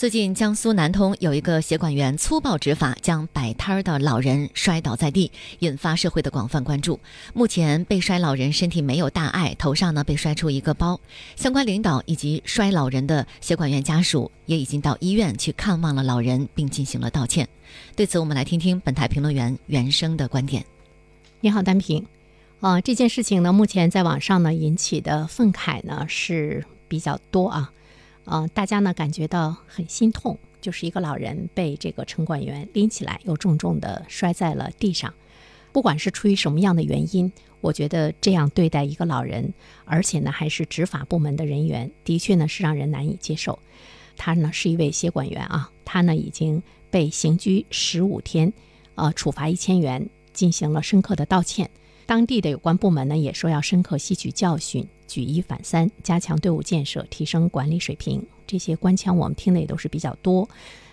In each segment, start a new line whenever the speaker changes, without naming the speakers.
最近，江苏南通有一个协管员粗暴执法，将摆摊儿的老人摔倒在地，引发社会的广泛关注。目前，被摔老人身体没有大碍，头上呢被摔出一个包。相关领导以及摔老人的协管员家属也已经到医院去看望了老人，并进行了道歉。对此，我们来听听本台评论员袁生的观点。
你好，单平。啊，这件事情呢，目前在网上呢引起的愤慨呢是比较多啊。呃，大家呢感觉到很心痛，就是一个老人被这个城管员拎起来，又重重的摔在了地上。不管是出于什么样的原因，我觉得这样对待一个老人，而且呢还是执法部门的人员，的确呢是让人难以接受。他呢是一位协管员啊，他呢已经被刑拘十五天，呃，处罚一千元，进行了深刻的道歉。当地的有关部门呢也说要深刻吸取教训。举一反三，加强队伍建设，提升管理水平，这些官腔我们听的也都是比较多。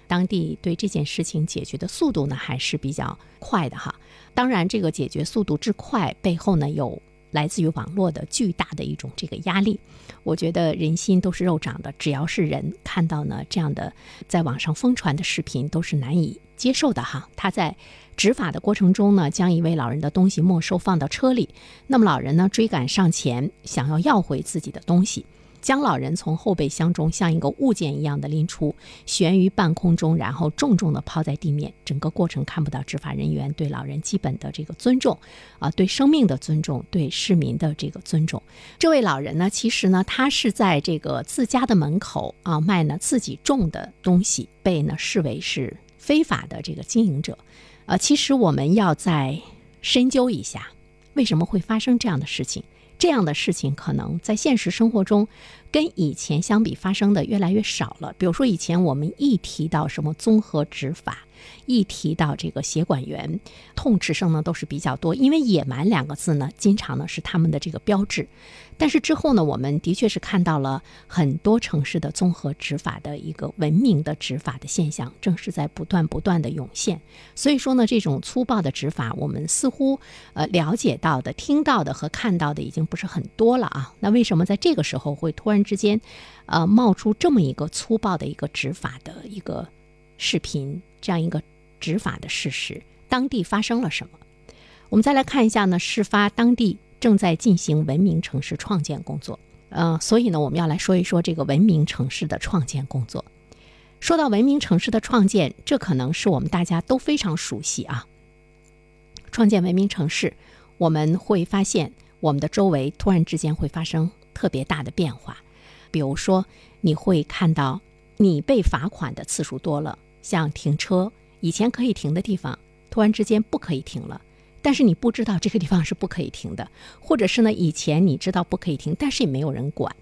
当地对这件事情解决的速度呢，还是比较快的哈。当然，这个解决速度之快背后呢，有来自于网络的巨大的一种这个压力。我觉得人心都是肉长的，只要是人看到呢这样的在网上疯传的视频，都是难以接受的哈。他在。执法的过程中呢，将一位老人的东西没收放到车里，那么老人呢追赶上前，想要要回自己的东西，将老人从后备箱中像一个物件一样的拎出，悬于半空中，然后重重的抛在地面。整个过程看不到执法人员对老人基本的这个尊重，啊，对生命的尊重，对市民的这个尊重。这位老人呢，其实呢，他是在这个自家的门口啊卖呢自己种的东西，被呢视为是非法的这个经营者。呃，其实我们要再深究一下，为什么会发生这样的事情？这样的事情可能在现实生活中，跟以前相比发生的越来越少了。比如说，以前我们一提到什么综合执法，一提到这个协管员，痛斥声呢都是比较多，因为“野蛮”两个字呢，经常呢是他们的这个标志。但是之后呢，我们的确是看到了很多城市的综合执法的一个文明的执法的现象，正是在不断不断的涌现。所以说呢，这种粗暴的执法，我们似乎呃了解到的、听到的和看到的已经不是很多了啊。那为什么在这个时候会突然之间，呃冒出这么一个粗暴的一个执法的一个视频，这样一个执法的事实？当地发生了什么？我们再来看一下呢，事发当地。正在进行文明城市创建工作，呃，所以呢，我们要来说一说这个文明城市的创建工作。说到文明城市的创建，这可能是我们大家都非常熟悉啊。创建文明城市，我们会发现我们的周围突然之间会发生特别大的变化，比如说你会看到你被罚款的次数多了，像停车，以前可以停的地方，突然之间不可以停了。但是你不知道这个地方是不可以停的，或者是呢？以前你知道不可以停，但是也没有人管，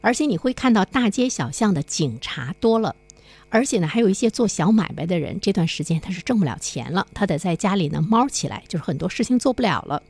而且你会看到大街小巷的警察多了，而且呢，还有一些做小买卖的人，这段时间他是挣不了钱了，他得在家里呢猫起来，就是很多事情做不了了，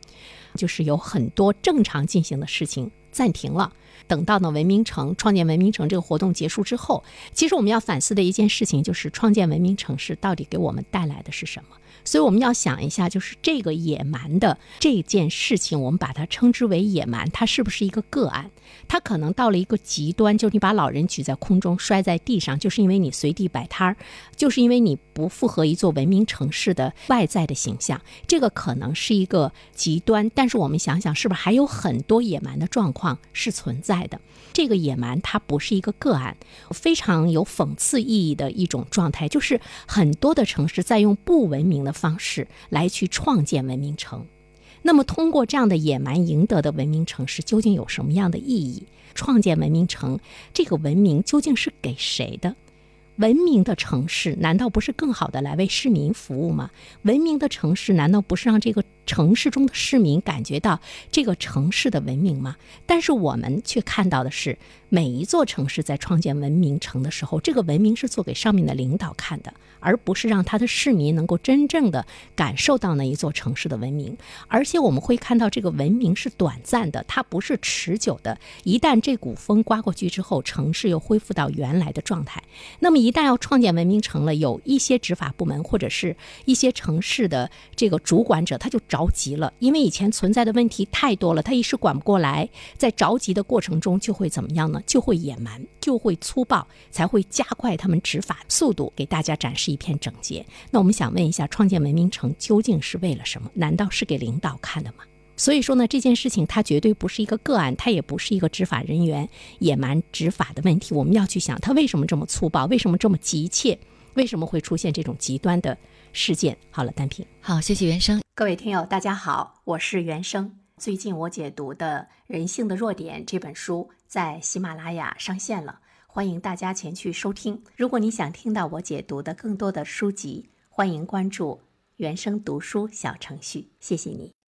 就是有很多正常进行的事情暂停了。等到呢文明城创建文明城这个活动结束之后，其实我们要反思的一件事情就是创建文明城市到底给我们带来的是什么。所以我们要想一下，就是这个野蛮的这件事情，我们把它称之为野蛮，它是不是一个个案？它可能到了一个极端，就是你把老人举在空中摔在地上，就是因为你随地摆摊儿，就是因为你不符合一座文明城市的外在的形象。这个可能是一个极端，但是我们想想，是不是还有很多野蛮的状况是存在在的？这个野蛮它不是一个个案，非常有讽刺意义的一种状态，就是很多的城市在用不文明的。方式来去创建文明城，那么通过这样的野蛮赢得的文明城市，究竟有什么样的意义？创建文明城，这个文明究竟是给谁的？文明的城市难道不是更好的来为市民服务吗？文明的城市难道不是让这个城市中的市民感觉到这个城市的文明吗？但是我们却看到的是，每一座城市在创建文明城的时候，这个文明是做给上面的领导看的，而不是让他的市民能够真正的感受到那一座城市的文明。而且我们会看到，这个文明是短暂的，它不是持久的。一旦这股风刮过去之后，城市又恢复到原来的状态。那么，一旦要创建文明城了，有一些执法部门或者是一些城市的这个主管者，他就找着急了，因为以前存在的问题太多了，他一时管不过来，在着急的过程中就会怎么样呢？就会野蛮，就会粗暴，才会加快他们执法速度，给大家展示一片整洁。那我们想问一下，创建文明城究竟是为了什么？难道是给领导看的吗？所以说呢，这件事情它绝对不是一个个案，它也不是一个执法人员野蛮执法的问题。我们要去想，他为什么这么粗暴？为什么这么急切？为什么会出现这种极端的事件？好了，单品，
好，谢谢原生。
各位听友，大家好，我是原生。最近我解读的《人性的弱点》这本书在喜马拉雅上线了，欢迎大家前去收听。如果你想听到我解读的更多的书籍，欢迎关注原生读书小程序。谢谢你。